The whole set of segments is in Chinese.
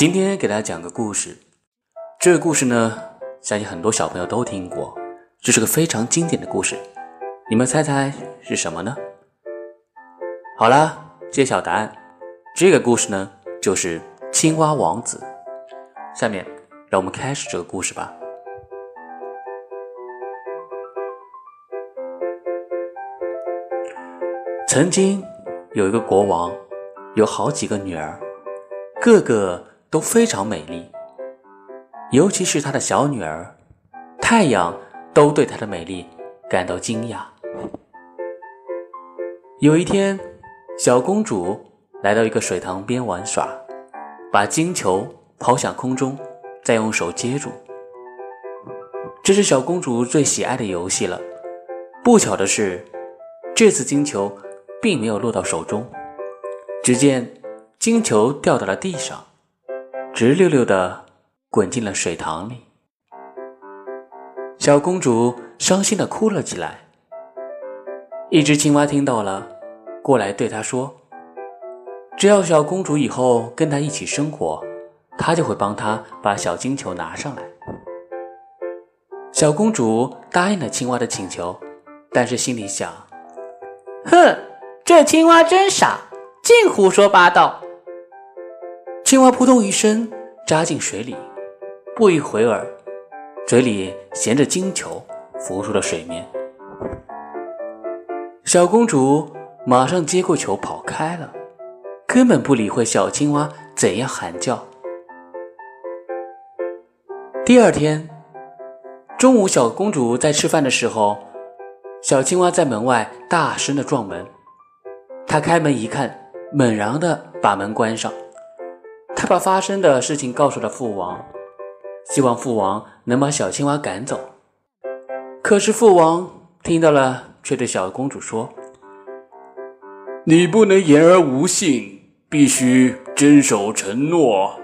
今天给大家讲个故事。这个故事呢，相信很多小朋友都听过，这是个非常经典的故事。你们猜猜是什么呢？好了，揭晓答案。这个故事呢，就是青蛙王子。下面让我们开始这个故事吧。曾经有一个国王，有好几个女儿，个个。都非常美丽，尤其是她的小女儿太阳，都对她的美丽感到惊讶。有一天，小公主来到一个水塘边玩耍，把金球抛向空中，再用手接住。这是小公主最喜爱的游戏了。不巧的是，这次金球并没有落到手中，只见金球掉到了地上。直溜溜的滚进了水塘里，小公主伤心的哭了起来。一只青蛙听到了，过来对她说：“只要小公主以后跟她一起生活，她就会帮她把小金球拿上来。”小公主答应了青蛙的请求，但是心里想：“哼，这青蛙真傻，净胡说八道。”青蛙扑通一声扎进水里，不一会儿，嘴里衔着金球浮出了水面。小公主马上接过球跑开了，根本不理会小青蛙怎样喊叫。第二天中午，小公主在吃饭的时候，小青蛙在门外大声的撞门。她开门一看，猛然的把门关上。他把发生的事情告诉了父王，希望父王能把小青蛙赶走。可是父王听到了，却对小公主说：“你不能言而无信，必须遵守承诺。”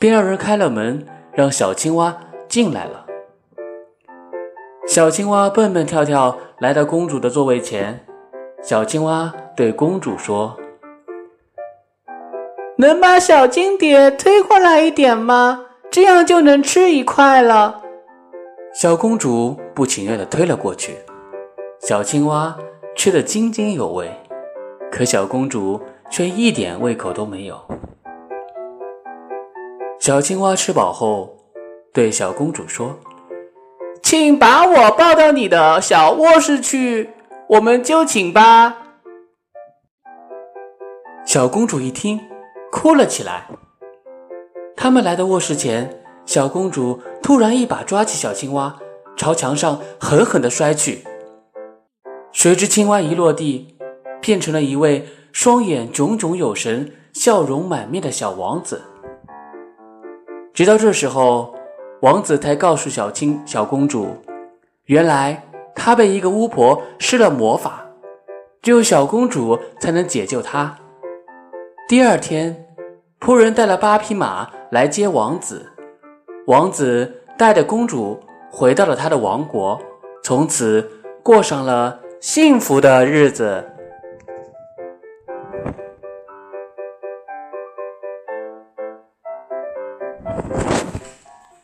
便让人开了门，让小青蛙进来了。小青蛙蹦蹦跳跳来到公主的座位前，小青蛙对公主说。能把小金蝶推过来一点吗？这样就能吃一块了。小公主不情愿地推了过去，小青蛙吃得津津有味，可小公主却一点胃口都没有。小青蛙吃饱后，对小公主说：“请把我抱到你的小卧室去，我们就寝吧。”小公主一听。哭了起来。他们来到卧室前，小公主突然一把抓起小青蛙，朝墙上狠狠地摔去。谁知青蛙一落地，变成了一位双眼炯炯有神、笑容满面的小王子。直到这时候，王子才告诉小青小公主，原来他被一个巫婆施了魔法，只有小公主才能解救他。第二天。仆人带了八匹马来接王子。王子带着公主回到了他的王国从此过上了幸福的日子。